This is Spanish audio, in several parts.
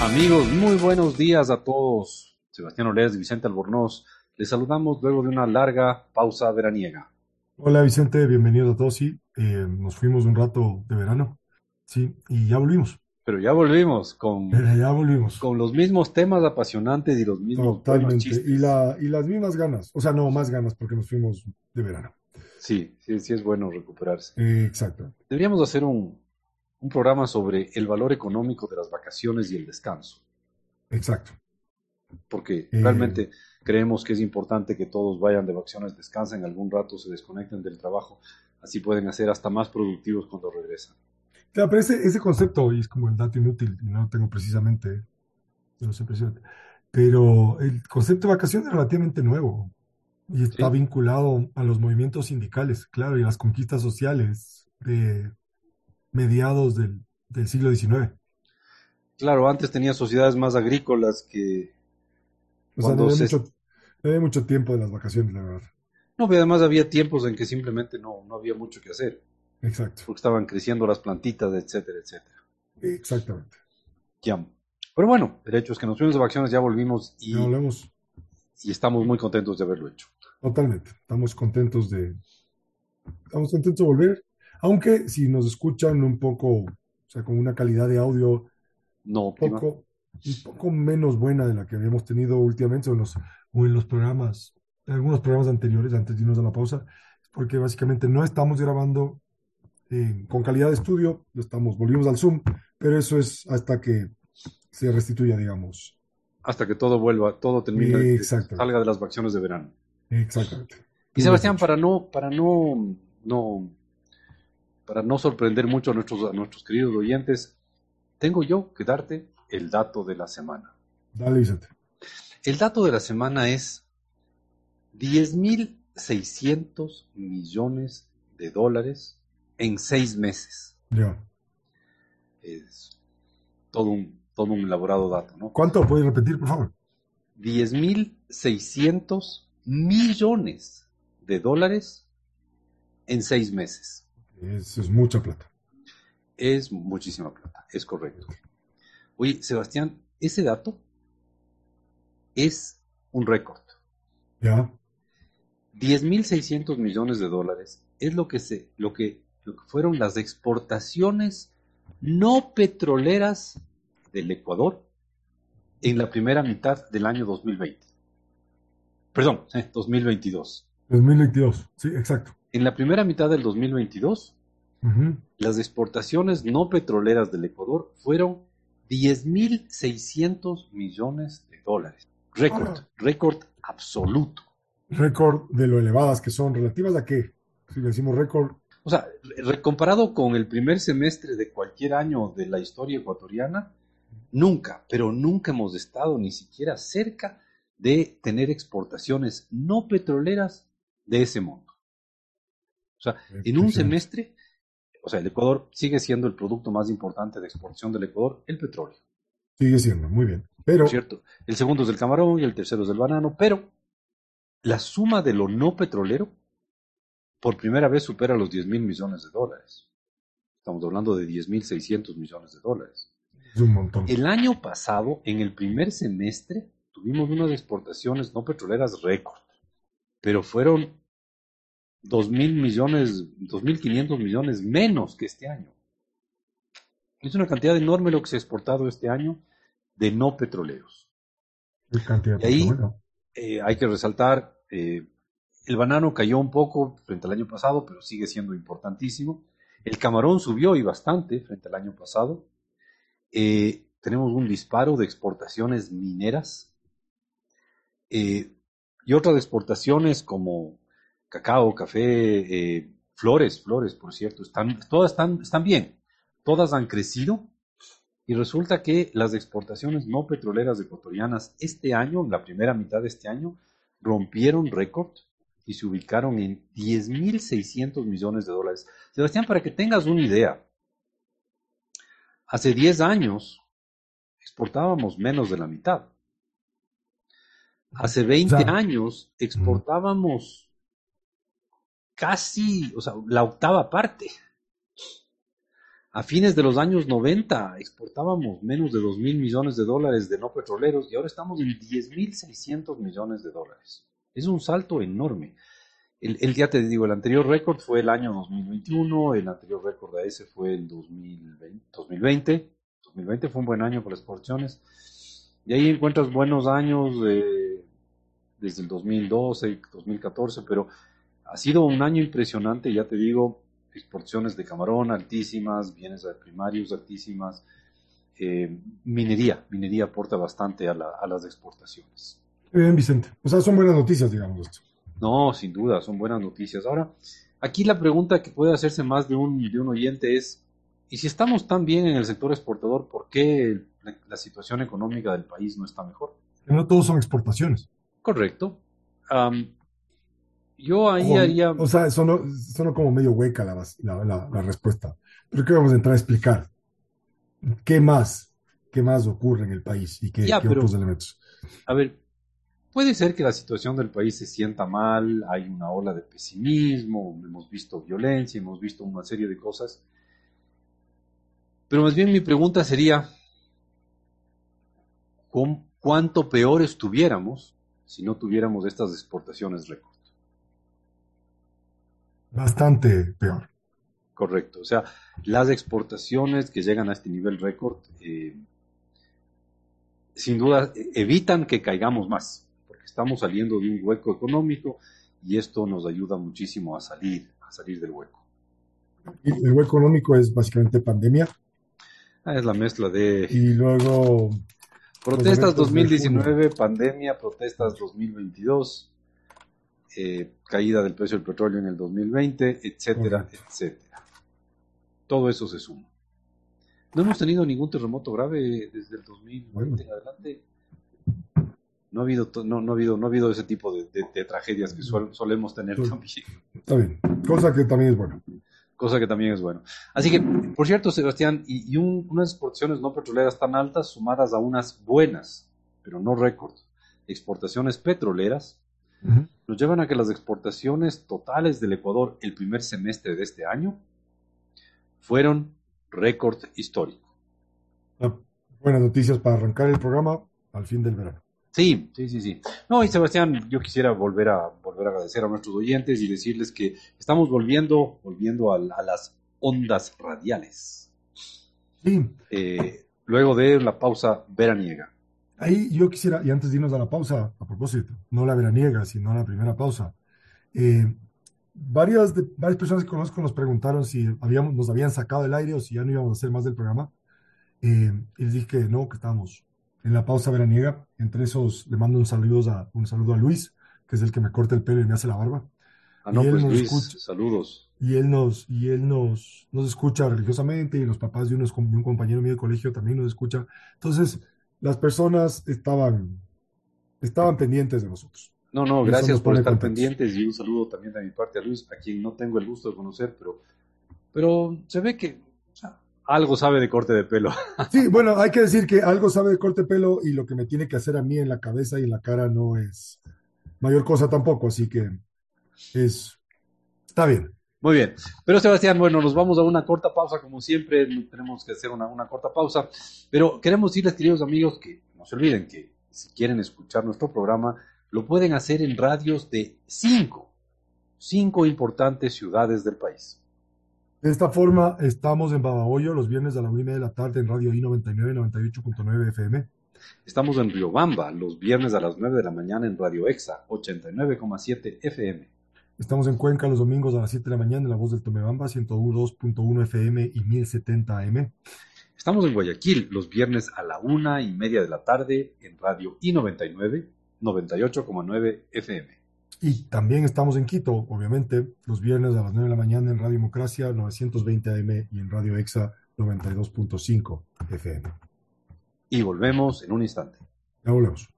Amigos, muy buenos días a todos. Sebastián Oles y Vicente Albornoz. Les saludamos luego de una larga pausa veraniega. Hola Vicente, bienvenido a todos. Sí, eh, nos fuimos un rato de verano. Sí, y ya volvimos. Pero ya volvimos con, Pero ya volvimos. con los mismos temas apasionantes y los mismos Totalmente. Y, la, y las mismas ganas. O sea, no, más ganas porque nos fuimos de verano. Sí, sí, sí es bueno recuperarse. Eh, exacto. Deberíamos hacer un, un programa sobre el valor económico de las vacaciones y el descanso, Exacto. porque Eh. realmente creemos que es importante que todos vayan de vacaciones, descansen algún rato, se desconecten del trabajo, así pueden hacer hasta más productivos cuando regresan. Claro, pero ese, ese concepto, y es como el dato inútil, no tengo precisamente, no sé precisamente, pero el concepto de vacación es relativamente nuevo y está Sí. vinculado a los movimientos sindicales, claro, y las conquistas sociales de mediados del, del siglo XIX. Claro, antes tenía sociedades más agrícolas que... O sea, no había se- mucho, no había mucho tiempo de las vacaciones, la verdad. No, pero además había tiempos en que simplemente no, no había mucho que hacer, Exacto, porque estaban creciendo las plantitas, etcétera, etcétera. exactamente. Ya. Pero bueno, el hecho es que nos fuimos de vacaciones, ya volvimos y, Ya hablamos y estamos muy contentos de haberlo hecho. totalmente. Estamos contentos de, estamos contentos de volver, aunque si nos escuchan un poco, o sea, con una calidad de audio No un poco, un poco menos buena de la que habíamos tenido últimamente o en los, o en los programas, en algunos programas anteriores, antes de irnos a la pausa, porque básicamente no estamos grabando eh, con calidad de estudio, lo estamos, volvimos al Zoom, pero eso es hasta que se restituya, digamos. hasta que todo vuelva, todo termine, Exacto. salga de las vacaciones de verano. Exactamente. Y Sebastián, para no, para no, no, para no sorprender mucho a nuestros, a nuestros queridos oyentes, tengo yo que darte el dato de la semana. Dale, Vicente. El dato de la semana es 10.600 millones de dólares en seis meses. Ya. Es todo un, todo un elaborado dato, ¿no? ¿Cuánto? ¿Puedes repetir, por favor? 10.600 millones de dólares en seis meses. Eso es mucha plata. Es muchísima plata, es correcto. Oye, Sebastián, ese dato es un récord. Ya. 10.600 millones de dólares es lo que, se, lo, que, lo que fueron las exportaciones no petroleras del Ecuador en la primera mitad del año 2020. Perdón, eh, 2022. 2022. Sí, exacto. En la primera mitad del 2022, Ujú. las exportaciones no petroleras del Ecuador fueron 10.600 millones de dólares. Récord, Ah. récord absoluto. Récord de lo elevadas que son, relativas a qué. Si le decimos récord, O sea, comparado con el primer semestre de cualquier año de la historia ecuatoriana, nunca, pero nunca hemos estado ni siquiera cerca de tener exportaciones no petroleras de ese monto. O sea, en un semestre, o sea, el Ecuador sigue siendo el producto más importante de exportación del Ecuador, el petróleo. sigue siendo, muy bien. Pero, ¿cierto? El segundo es del camarón y el tercero es del banano, pero la suma de lo no petrolero por primera vez supera los 10 mil millones de dólares. Estamos hablando de 10 mil 600 millones de dólares. es un montón. El año pasado, en el primer semestre, tuvimos unas exportaciones no petroleras récord, pero fueron 2 mil millones, 2 mil 500 millones menos que este año. Es una cantidad enorme lo que se ha exportado este año de no petroleros. Qué cantidad y ahí-. Eh, hay que resaltar, eh, el banano cayó un poco frente al año pasado, pero sigue siendo importantísimo. El camarón subió y bastante frente al año pasado. Eh, tenemos un disparo de exportaciones mineras y otras exportaciones como cacao, café, eh, flores, flores, por cierto, están, todas están, están bien, todas han crecido y resulta que las exportaciones no petroleras ecuatorianas este año, en la primera mitad de este año, rompieron récord y se ubicaron en 10.600 millones de dólares. Sebastián, para que tengas una idea, hace 10 años exportábamos menos de la mitad. Hace 20 O sea, años exportábamos casi, o sea, la octava parte. A fines de los años 90 exportábamos menos de 2 mil millones de dólares de no petroleros y ahora estamos en 10.600 millones de dólares. Es un salto enorme. El, el, ya te digo, el anterior récord fue el año 2021, el anterior récord a ese fue el 2020, 2020. 2020 fue un buen año para exportaciones. Y ahí encuentras buenos años eh, desde el 2012, 2014, pero ha sido un año impresionante, ya te digo, exportaciones de camarón altísimas, bienes primarios altísimas, eh, minería, minería aporta bastante a, la, a las exportaciones. Bien, Vicente. O sea, son buenas noticias, digamos esto. No, sin duda, son buenas noticias. Ahora, aquí la pregunta que puede hacerse más de un, de un oyente es, ¿y si estamos tan bien en el sector exportador, por qué la, la situación económica del país no está mejor? Que no todos son exportaciones. Correcto. Um, yo ahí haría... O sea, sonó, sonó como medio hueca la, la, la, la respuesta. Pero que vamos a entrar a explicar. ¿Qué más? ¿Qué más ocurre en el país? ¿Y qué, Ya, qué pero- otros elementos? A ver, puede ser que la situación del país se sienta mal, hay una ola de pesimismo, hemos visto violencia, hemos visto una serie de cosas. Pero más bien mi pregunta sería, ¿con ¿cuánto peor estuviéramos si no tuviéramos estas exportaciones récord? Bastante peor. Correcto. O sea, las exportaciones que llegan a este nivel récord, eh, sin duda, evitan que caigamos más, porque estamos saliendo de un hueco económico y esto nos ayuda muchísimo a salir, a salir del hueco. Y el hueco económico es básicamente pandemia Ah, Es la mezcla de y luego protestas eventos de 2019, pandemia, protestas 2022, eh, caída del precio del petróleo en el 2020, etcétera, Correcto. etcétera. Todo eso se suma. No hemos tenido ningún terremoto grave desde el 2020 Bueno. en adelante. No ha habido, no, no ha habido, no ha habido ese tipo de, de- de tragedias que solemos tener Sí. también, está bien. Cosa que también es buena. cosa que también es bueno. Así que, por cierto, Sebastián, y, y un- unas exportaciones no petroleras tan altas sumadas a unas buenas, pero no récord, exportaciones petroleras, Nos llevan a que las exportaciones totales del Ecuador el primer semestre de este año fueron récord histórico. Ah, Buenas noticias para arrancar el programa al fin del verano. Sí, sí, sí, sí. No, y Sebastián, yo quisiera volver a volver a agradecer a nuestros oyentes y decirles que estamos volviendo, volviendo a, a las ondas radiales. Sí, eh, luego de la pausa veraniega. Ahí yo quisiera, y antes de irnos a la pausa, a propósito, no la veraniega, sino la primera pausa. eh, varias, de- varias personas que conozco nos preguntaron si habíamos, nos habían sacado del aire o si ya no íbamos a hacer más del programa. Eh, y les dije que no, que estábamos en la pausa veraniega. Entre esos, le mando un saludo a, un saludo a Luis, que es el que me corta el pelo y me hace la barba. Ah, no, Y él pues nos Luis, escucha. saludos. Y él nos, y él nos, nos escucha religiosamente y los papás de, unos, de un compañero mío de colegio también nos escucha. Entonces, las personas estaban, estaban pendientes de nosotros. No, no, gracias por estar contentos. pendientes y un saludo también de mi parte a Luis, a quien no tengo el gusto de conocer, pero, pero se ve que o sea, algo sabe de corte de pelo. Sí, bueno, hay que decir que algo sabe de corte de pelo y lo que me tiene que hacer a mí en la cabeza y en la cara no es mayor cosa tampoco, así que es, está bien. Muy bien. Pero Sebastián, bueno, nos vamos a una corta pausa, como siempre, tenemos que hacer una, una corta pausa, pero queremos decirles, queridos amigos, que no se olviden que si quieren escuchar nuestro programa, lo pueden hacer en radios de cinco, cinco importantes ciudades del país. De esta forma, estamos en Babahoyo los viernes a la una y media de la tarde en Radio I99, 98.9 FM. Estamos en Riobamba los viernes a las 9 de la mañana en Radio Exa 89,7 FM. Estamos en Cuenca los domingos a las 7 de la mañana en La Voz del Tomebamba, 102.1 FM y 1070 AM. Estamos en Guayaquil los viernes a la una y media de la tarde en Radio I99 98,9 FM. Y también estamos en Quito, obviamente, los viernes a las 9 de la mañana en Radio Democracia 920 AM y en Radio Exa 92.5 FM. Y volvemos en un instante. Ya volvemos.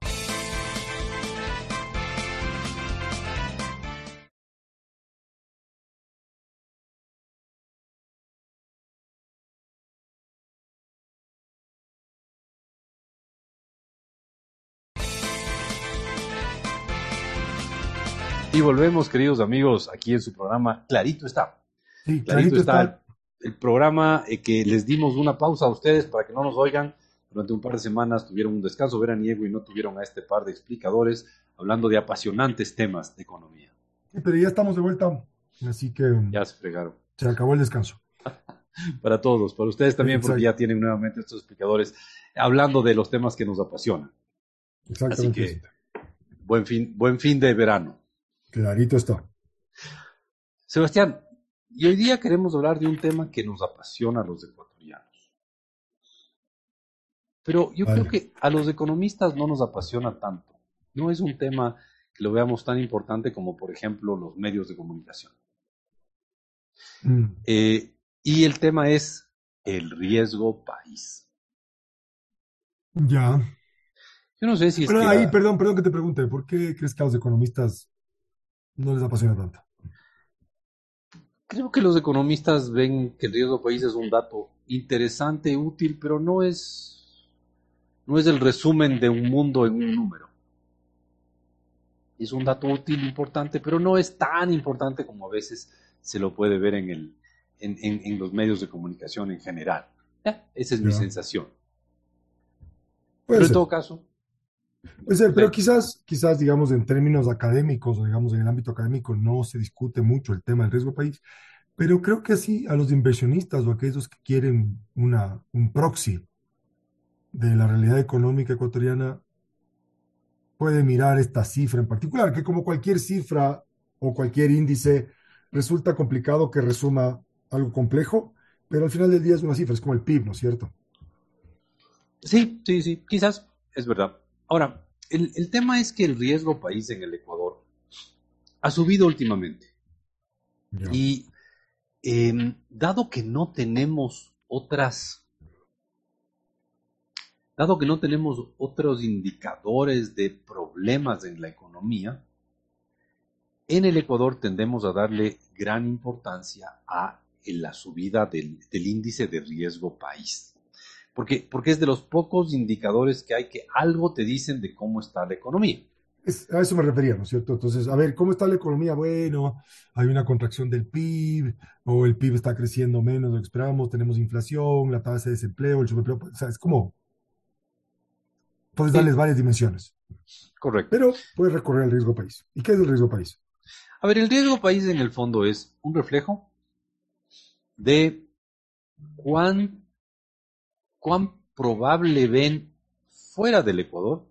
Y volvemos, queridos amigos, aquí en su programa Clarito está. Sí, Clarito, clarito está, está. el programa eh, que les dimos una pausa a ustedes para que no nos oigan. Durante un par de semanas tuvieron un descanso veraniego y no tuvieron a este par de explicadores hablando de apasionantes temas de economía. pero ya estamos de vuelta, así que ya se fregaron. Se acabó el descanso. para todos, para ustedes también, porque ya tienen nuevamente estos explicadores hablando de los temas que nos apasionan. Exactamente. Así que, buen fin, buen fin de verano. Clarito está. Sebastián, y hoy día queremos hablar de un tema que nos apasiona a los ecuatorianos. Pero yo creo que a los economistas no nos apasiona tanto. No es un tema que lo veamos tan importante como, por ejemplo, los medios de comunicación. Mm. Eh, y el tema es el riesgo país. Ya. Yo no sé si es Pero ahí, perdón, perdón que te pregunte, ¿por qué crees que a los economistas no les apasiona tanto? Creo que los economistas ven que el riesgo país es un dato interesante, útil, pero no es, no es el resumen de un mundo en un número. Es un dato útil, importante, pero no es tan importante como a veces se lo puede ver en, el, en, en, los medios de comunicación en general. Esa es mi sensación. pero en todo caso, Puede ser, pero quizás, quizás, digamos, en términos académicos o digamos en el ámbito académico no se discute mucho el tema del riesgo país, pero creo que sí a los inversionistas o a aquellos que quieren una, un proxy de la realidad económica ecuatoriana puede mirar esta cifra en particular, que como cualquier cifra o cualquier índice resulta complicado que resuma algo complejo, pero al final del día es una cifra, es como el PIB, ¿no es cierto? Sí, sí, sí, quizás es verdad. Ahora, el, tema es que el riesgo país en el Ecuador ha subido últimamente. Y em, dado que no tenemos otras, dado que no tenemos otros indicadores de problemas en la economía, en el Ecuador tendemos a darle gran importancia a la subida del índice de riesgo país porque, porque es de los pocos indicadores que hay que algo te dicen de cómo está la economía. a eso me refería, ¿no es cierto? Entonces, a ver, ¿cómo está la economía? Bueno, hay una contracción del PIB, o el PIB está creciendo menos de lo que esperábamos, tenemos inflación, la tasa de desempleo, el subempleo, o sea, es como... Puedes darles varias dimensiones. Correcto. Pero puedes recorrer el riesgo país. ¿Y qué es el riesgo país? A ver, el riesgo país en el fondo es un reflejo de cuán cuán probable ven fuera del Ecuador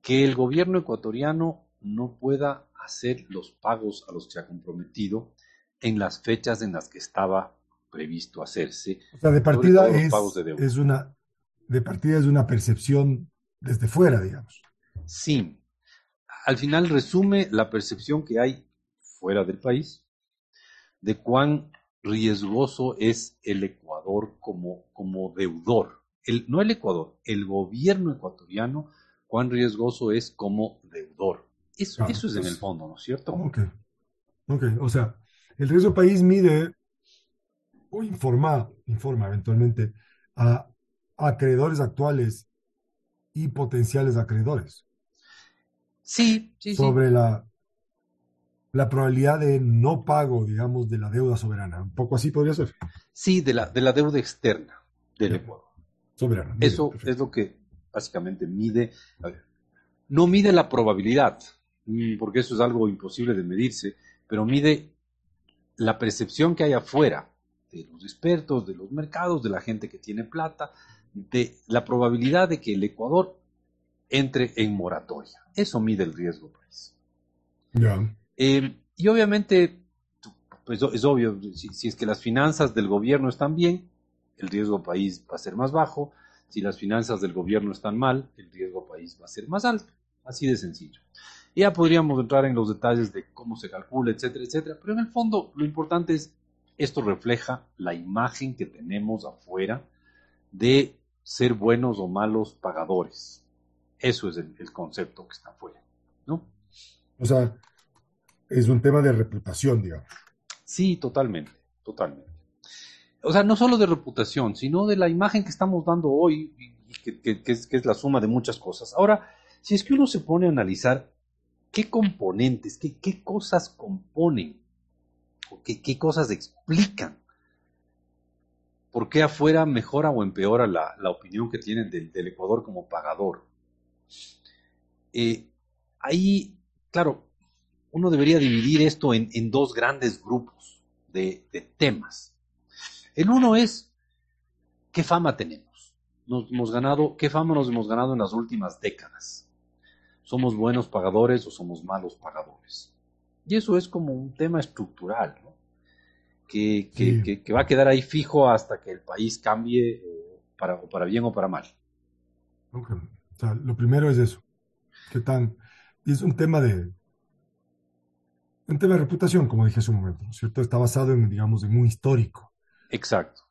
que el gobierno ecuatoriano no pueda hacer los pagos a los que ha comprometido en las fechas en las que estaba previsto hacerse. O sea, de partida es, es, una de partida es una percepción desde fuera, digamos. Sí. Al final resume la percepción que hay fuera del país de cuán riesgoso es el Ecuador como, como deudor. El, no el Ecuador, el gobierno ecuatoriano, cuán riesgoso es como deudor. Eso, eso es en el fondo, ¿no es cierto? Ok. Ok, o sea, el riesgo país mide o informa, informa eventualmente a acreedores actuales y potenciales acreedores. Sí, sí, sobre la la probabilidad de no pago, digamos, de la deuda soberana. Un poco así podría ser. Sí, de la, de la deuda externa del Ecuador. Soberana. Eso es lo que básicamente mide. no mide la probabilidad, mm, porque eso es algo imposible de medirse, pero mide la percepción que hay afuera de los expertos, de los mercados, de la gente que tiene plata, de la probabilidad de que el Ecuador entre en moratoria. Eso mide el riesgo, pues. Ya. Eh, y obviamente, pues es obvio, si, es que las finanzas del gobierno están bien, el riesgo país va a ser más bajo. Si las finanzas del gobierno están mal, el riesgo país va a ser más alto. Así de sencillo. Ya podríamos entrar en los detalles de cómo se calcula, etcétera, etcétera. Pero en el fondo, lo importante es, esto refleja la imagen que tenemos afuera de ser buenos o malos pagadores. Eso es el, el concepto que está afuera, ¿no? O sea, es un tema de reputación, digamos. Sí, totalmente, totalmente. O sea, no solo de reputación, sino de la imagen que estamos dando hoy, que, es, la suma de muchas cosas. Ahora, si es que uno se pone a analizar qué componentes, qué, qué cosas componen, o qué, qué cosas explican por qué afuera mejora o empeora la, la opinión que tienen del, del Ecuador como pagador. Eh, ahí, claro, uno debería dividir esto en, en dos grandes grupos de, de, temas. El uno es, ¿qué fama tenemos? Nos hemos ganado, ¿Qué fama nos hemos ganado en las últimas décadas? ¿Somos buenos pagadores o somos malos pagadores? Y eso es como un tema estructural, ¿no? que, que, sí. que, va a quedar ahí fijo hasta que el país cambie para, para bien o para mal. Okay. O sea, lo primero es eso. ¿Qué tan? Es un tema de un tema de reputación, como dije hace un momento, ¿no es cierto? Está basado en, digamos, en un histórico. Exacto.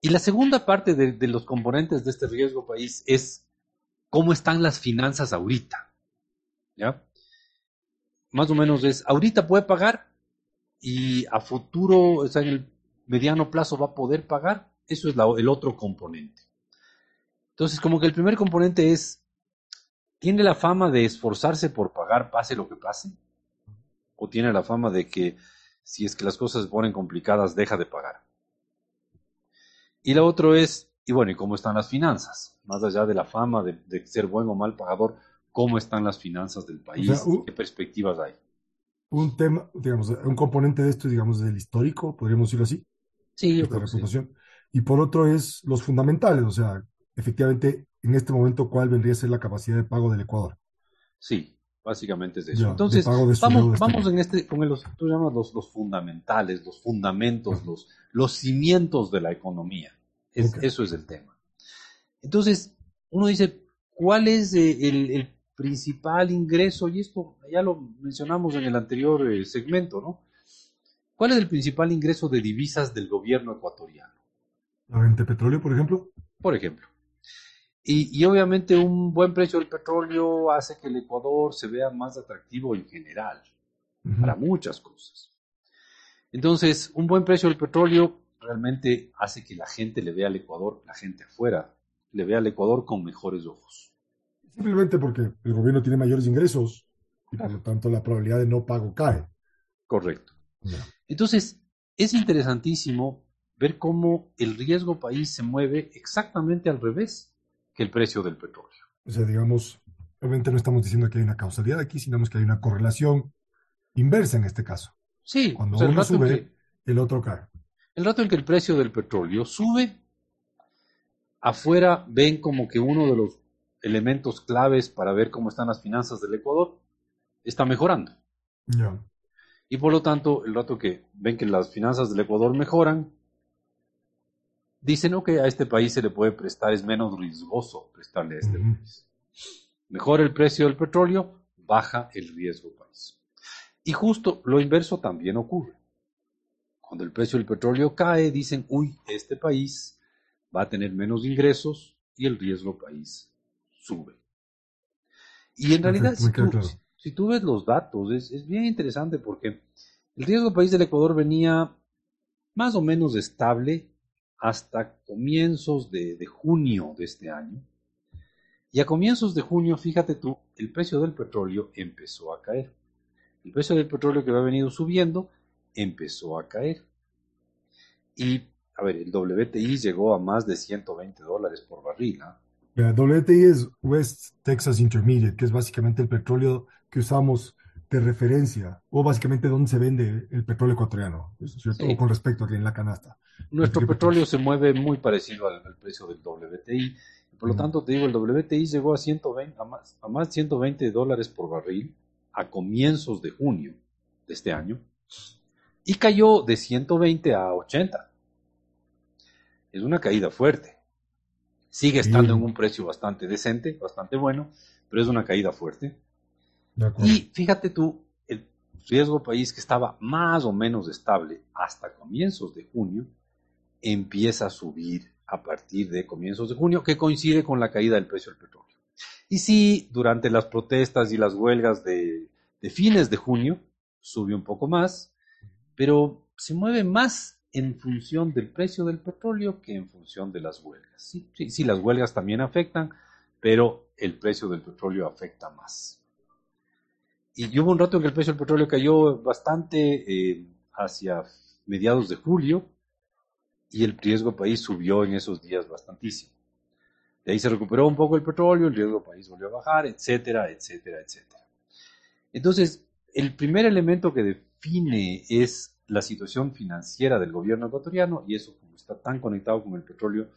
Y la segunda parte de, los componentes de este riesgo país es cómo están las finanzas ahorita. ¿Ya? Más o menos es, ahorita puede pagar, y a futuro, o sea, en el mediano plazo va a poder pagar, eso es el otro componente. Entonces, como que el primer componente es, ¿tiene la fama de esforzarse por pagar pase lo que pase? ¿O tiene la fama de que si es que las cosas se ponen complicadas, deja de pagar? Y la otra es, y bueno, ¿y cómo están las finanzas? Más allá de la fama de, de ser buen o mal pagador, ¿cómo están las finanzas del país? O sea, ¿Qué perspectivas hay? un tema, digamos, un componente de esto, digamos, del histórico, podríamos decirlo así. Sí, yo creo sí. Y por otro es los fundamentales, o sea, efectivamente, en este momento, ¿cuál vendría a ser la capacidad de pago del Ecuador? Sí, básicamente es eso. Ya, Entonces, vamos, vamos en este, con los, tú llamas los, los fundamentales, los fundamentos, uh -huh. los, los cimientos de la economía. Es, okay. Eso es el tema. Entonces, uno dice, ¿cuál es el, el principal ingreso, y esto ya lo mencionamos en el anterior eh, segmento, ¿no? ¿Cuál es el principal ingreso de divisas del gobierno ecuatoriano? ¿La venta de petróleo, por ejemplo? Por ejemplo. Y, y, obviamente un buen precio del petróleo hace que el Ecuador se vea más atractivo en general, uh -huh. para muchas cosas. Entonces, un buen precio del petróleo realmente hace que la gente le vea al Ecuador, la gente afuera, le vea al Ecuador con mejores ojos. Simplemente porque el gobierno tiene mayores ingresos y por lo tanto la probabilidad de no pago cae. Correcto. No. Entonces, es interesantísimo ver cómo el riesgo país se mueve exactamente al revés que el precio del petróleo. O sea, digamos, obviamente no estamos diciendo que hay una causalidad aquí, sino que hay una correlación inversa en este caso. Sí. Cuando o sea, uno sube, que, el otro cae. El rato en que el precio del petróleo sube, afuera ven como que uno de los elementos claves para ver cómo están las finanzas del Ecuador, está mejorando. Yeah. Y por lo tanto, el rato que ven que las finanzas del Ecuador mejoran, dicen, ok, a este país se le puede prestar, es menos riesgoso prestarle a este uh -huh. país. Mejora el precio del petróleo, baja el riesgo país. Y justo lo inverso también ocurre. Cuando el precio del petróleo cae, dicen, uy, este país va a tener menos ingresos y el riesgo país sube. Y en realidad, si tú, claro. si, si tú, ves los datos, es, es, bien interesante porque el riesgo país del Ecuador venía más o menos estable hasta comienzos de, de junio de este año. Y a comienzos de junio, fíjate tú, el precio del petróleo empezó a caer. El precio del petróleo que había venido subiendo empezó a caer. Y, a ver, el WTI llegó a más de 120 dólares por barril. ¿eh? La WTI es West Texas Intermediate, que es básicamente el petróleo que usamos de referencia, o básicamente donde se vende el petróleo ecuatoriano, ¿cierto? Sí. con respecto a que en la canasta. Nuestro petróleo se mueve muy parecido al, al precio del WTI. Por lo tanto, te digo, el WTI llegó a, 120, a, más, a más 120 dólares por barril a comienzos de junio de este año y cayó de 120 a 80. Es una caída fuerte. Sigue estando sí. en un precio bastante decente, bastante bueno, pero es una caída fuerte. Y fíjate tú, el riesgo país que estaba más o menos estable hasta comienzos de junio, empieza a subir a partir de comienzos de junio, que coincide con la caída del precio del petróleo. Y sí, durante las protestas y las huelgas de, fines de junio, sube un poco más, pero se mueve más en función del precio del petróleo que en función de las huelgas. Sí, sí, sí, las huelgas también afectan, pero el precio del petróleo afecta más. Y hubo un rato en que el precio del petróleo cayó bastante eh, hacia mediados de julio y el riesgo país subió en esos días bastantísimo. De ahí se recuperó un poco el petróleo, el riesgo país volvió a bajar, etcétera, etcétera, etcétera. Entonces, el primer elemento que define es la situación financiera del gobierno ecuatoriano y eso como está tan conectado con el petróleo,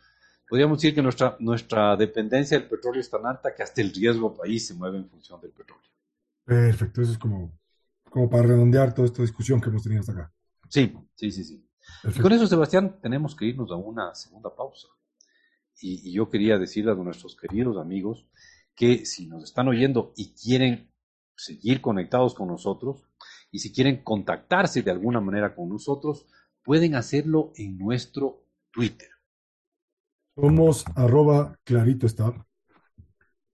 podríamos decir que nuestra, nuestra dependencia del petróleo es tan alta que hasta el riesgo país se mueve en función del petróleo. Perfecto, eso es como, como para redondear toda esta discusión que hemos tenido hasta acá. Sí, sí, sí, sí. Y con eso, Sebastián, tenemos que irnos a una segunda pausa. Y, y, yo quería decirle a nuestros queridos amigos que si nos están oyendo y quieren seguir conectados con nosotros, y si quieren contactarse de alguna manera con nosotros, pueden hacerlo en nuestro Twitter. Somos arroba clarito está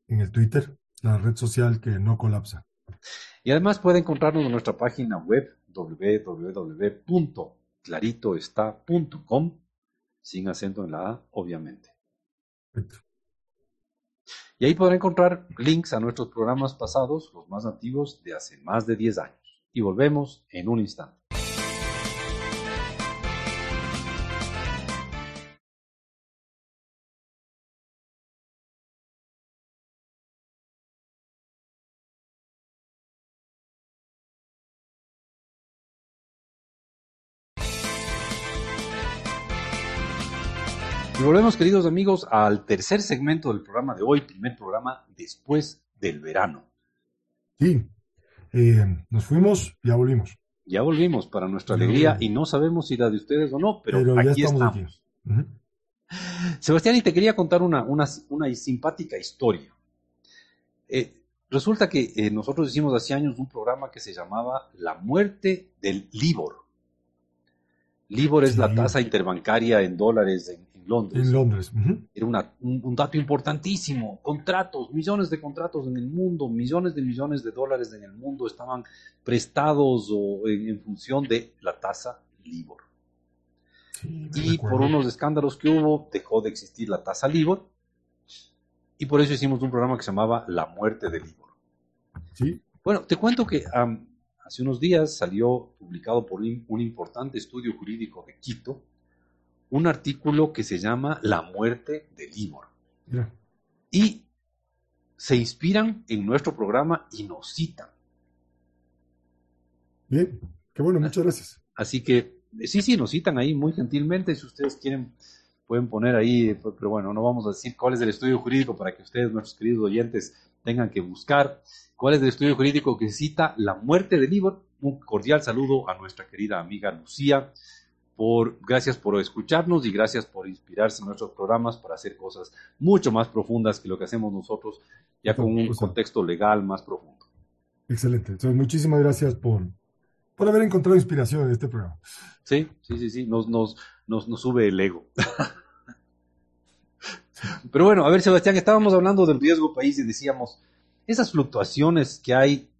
en el Twitter, la red social que no colapsa. Y además puede encontrarnos en nuestra página web www.claritoestá.com, sin acento en la A, obviamente. Y ahí podrá encontrar links a nuestros programas pasados, los más antiguos de hace más de 10 años. Y volvemos en un instante. Y volvemos, queridos amigos, al tercer segmento del programa de hoy, primer programa después del verano. Sí, eh, nos fuimos, ya volvimos. Ya volvimos, para nuestra alegría, y no sabemos si la de ustedes o no, pero, aquí estamos. Sebastián, y te quería contar una, una, una simpática historia. Eh, resulta que eh, nosotros hicimos hace años un programa que se llamaba La muerte del Libor. Libor es la tasa interbancaria en dólares en, Londres. En Londres. Era un, dato importantísimo. Contratos, millones de contratos en el mundo, millones de millones de dólares en el mundo estaban prestados o en, función de la tasa LIBOR. y por unos escándalos que hubo, dejó de existir la tasa LIBOR. Y por eso hicimos un programa que se llamaba La muerte de LIBOR. Sí. Bueno, te cuento que hace unos días salió publicado por un importante estudio jurídico de Quito, un artículo que se llama La muerte de Libor. Y se inspiran en nuestro programa y nos citan. Bien, qué bueno, muchas gracias. Así que, sí, sí, nos citan ahí muy gentilmente. Si ustedes quieren, pueden poner ahí, pero bueno, no vamos a decir cuál es el estudio jurídico para que ustedes, nuestros queridos oyentes, tengan que buscar cuál es el estudio jurídico que cita la muerte de Libor. Un cordial saludo a nuestra querida amiga Lucía gracias por escucharnos y gracias por inspirarse en nuestros programas para hacer cosas mucho más profundas que lo que hacemos nosotros, ya con un contexto legal más profundo. Excelente. Entonces, muchísimas gracias por, por haber encontrado inspiración en este programa. Sí, sí, sí, sí, nos, nos, nos, nos sube el ego. Pero bueno, a ver, Sebastián, estábamos hablando del riesgo país y decíamos, esas fluctuaciones que hay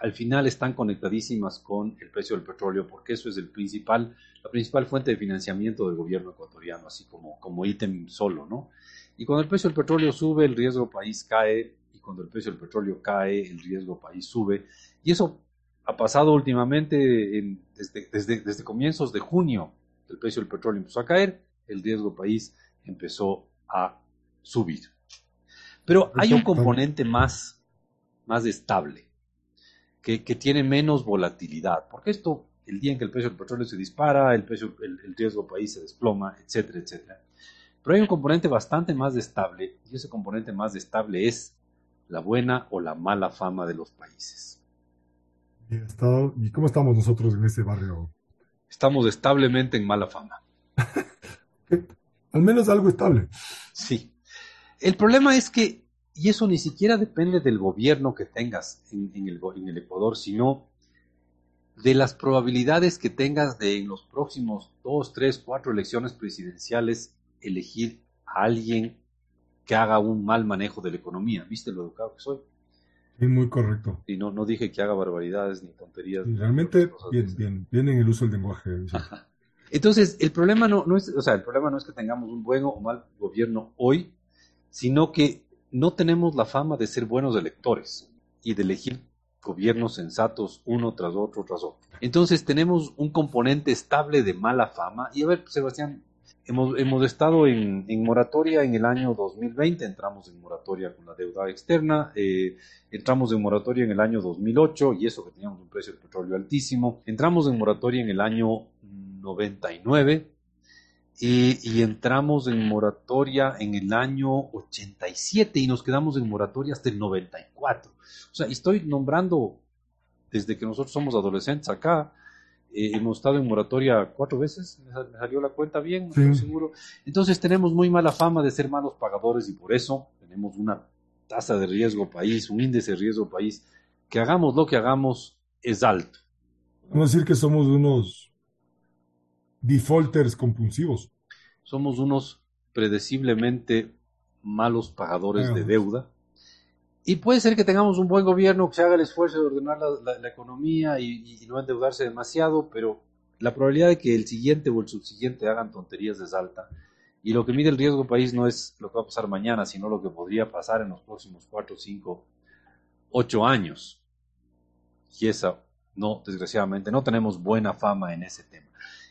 al final están conectadísimas con el precio del petróleo, porque eso es el principal, la principal fuente de financiamiento del gobierno ecuatoriano, así como, como ítem solo, ¿no? Y cuando el precio del petróleo sube, el riesgo país cae, y cuando el precio del petróleo cae, el riesgo país sube. Y eso ha pasado últimamente desde, desde, desde comienzos de junio, el precio del petróleo empezó a caer, el riesgo país empezó a subir. Pero hay un componente más, más estable que, tiene menos volatilidad, porque esto, el día en que el precio del petróleo se dispara, el, precio, el, riesgo país se desploma, etcétera, etcétera. Pero hay un componente bastante más estable, y ese componente más estable es la buena o la mala fama de los países. ¿Y cómo estamos nosotros en ese barrio? Estamos establemente en mala fama. Al menos algo estable. Sí. El problema es que y eso ni siquiera depende del gobierno que tengas en, el, en, el, Ecuador, sino de las probabilidades que tengas de en los próximos dos, tres, cuatro elecciones presidenciales elegir a alguien que haga un mal manejo de la economía. ¿Viste lo educado que soy? Sí, muy correcto. Y no, no dije que haga barbaridades ni tonterías. realmente, bien, bien, bien en el uso del lenguaje. Entonces, el problema no, no es, o sea, el problema no es que tengamos un buen o mal gobierno hoy, sino que no tenemos la fama de ser buenos electores y de elegir gobiernos sensatos uno tras otro tras otro. Entonces tenemos un componente estable de mala fama. Y a ver, Sebastián, hemos, hemos estado en, en moratoria en el año 2020, entramos en moratoria con la deuda externa, eh, entramos en moratoria en el año 2008 y eso que teníamos un precio del petróleo altísimo, entramos en moratoria en el año 99 y, y, entramos en moratoria en el año 87 y nos quedamos en moratoria hasta el 94. O sea, estoy nombrando desde que nosotros somos adolescentes acá, eh, hemos estado en moratoria cuatro veces, me salió la cuenta bien, sí. seguro. Entonces tenemos muy mala fama de ser malos pagadores y por eso tenemos una tasa de riesgo país, un índice de riesgo país, que hagamos lo que hagamos es alto. Vamos a decir que somos unos defaulters compulsivos. Somos unos predeciblemente malos pagadores de deuda. Y puede ser que tengamos un buen gobierno que se haga el esfuerzo de ordenar la, la, la economía y, y, no endeudarse demasiado, pero la probabilidad de que el siguiente o el subsiguiente hagan tonterías es alta. Y lo que mide el riesgo país no es lo que va a pasar mañana, sino lo que podría pasar en los próximos 4, 5, 8 años. Y esa, no, desgraciadamente, no tenemos buena fama en ese tema.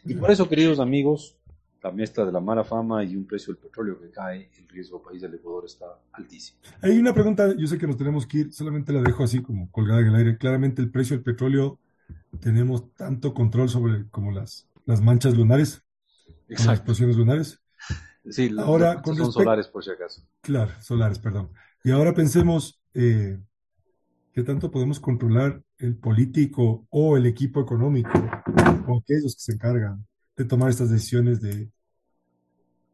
Y por eso, queridos amigos, la mezcla de la mala fama y un precio del petróleo que cae, el riesgo país del Ecuador está altísimo. Hay una pregunta, yo sé que nos tenemos que ir, solamente la dejo así como colgada en el aire. Claramente el precio del petróleo, tenemos tanto control sobre como las, las manchas lunares, las explosiones lunares. Sí, ahora, con son solares por si acaso. Claro, solares, perdón. Y ahora pensemos, eh, ¿qué tanto podemos controlar el político o el equipo económico o aquellos que se encargan de tomar estas decisiones de,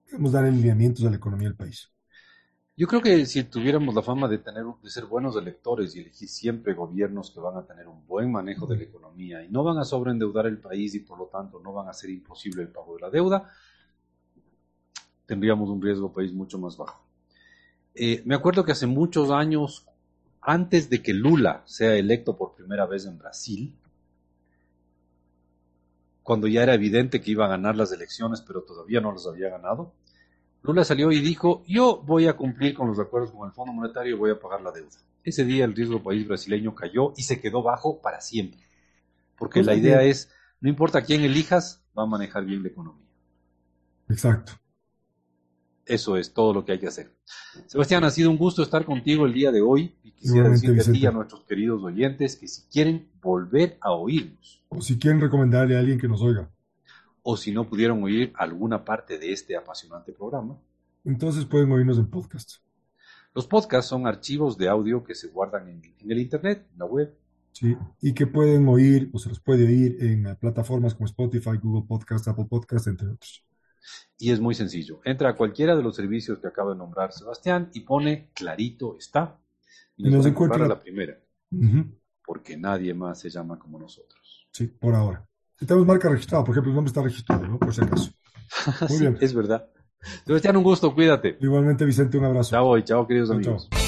digamos, dar lineamientos a la economía del país? Yo creo que si tuviéramos la fama de tener de ser buenos electores y elegir siempre gobiernos que van a tener un buen manejo de la economía y no van a sobreendeudar el país y por lo tanto no van a hacer imposible el pago de la deuda, tendríamos un riesgo país mucho más bajo. Eh, me acuerdo que hace muchos años, antes de que Lula sea electo por primera vez en Brasil, cuando ya era evidente que iba a ganar las elecciones, pero todavía no las había ganado, Lula salió y dijo, yo voy a cumplir con los acuerdos con el Fondo Monetario y voy a pagar la deuda. Ese día el riesgo país brasileño cayó y se quedó bajo para siempre. Porque pues la idea es, no importa quién elijas, va a manejar bien la economía. Exacto. Eso es todo lo que hay que hacer. Sebastián, ha sido un gusto estar contigo el día de hoy y quisiera decirle a ti y a nuestros queridos oyentes que si quieren volver a oírnos, o si quieren recomendarle a alguien que nos oiga, o si no pudieron oír alguna parte de este apasionante programa, entonces pueden oírnos en podcast. Los podcasts son archivos de audio que se guardan en, en el Internet, en la web. Sí, y que pueden oír o se los puede oír en plataformas como Spotify, Google Podcast, Apple Podcast, entre otros. Y es muy sencillo. Entra a cualquiera de los servicios que acaba de nombrar Sebastián y pone clarito está. Y, y nos encuentra la primera. Uh -huh. Porque nadie más se llama como nosotros. Sí, por ahora. Si tenemos marca registrada, por ejemplo, el nombre está registrado, ¿no? Por si acaso. Muy sí, bien. Es verdad. Sebastián, un gusto, cuídate. Igualmente, Vicente, un abrazo. Chao y chao, queridos chao, amigos. Chao.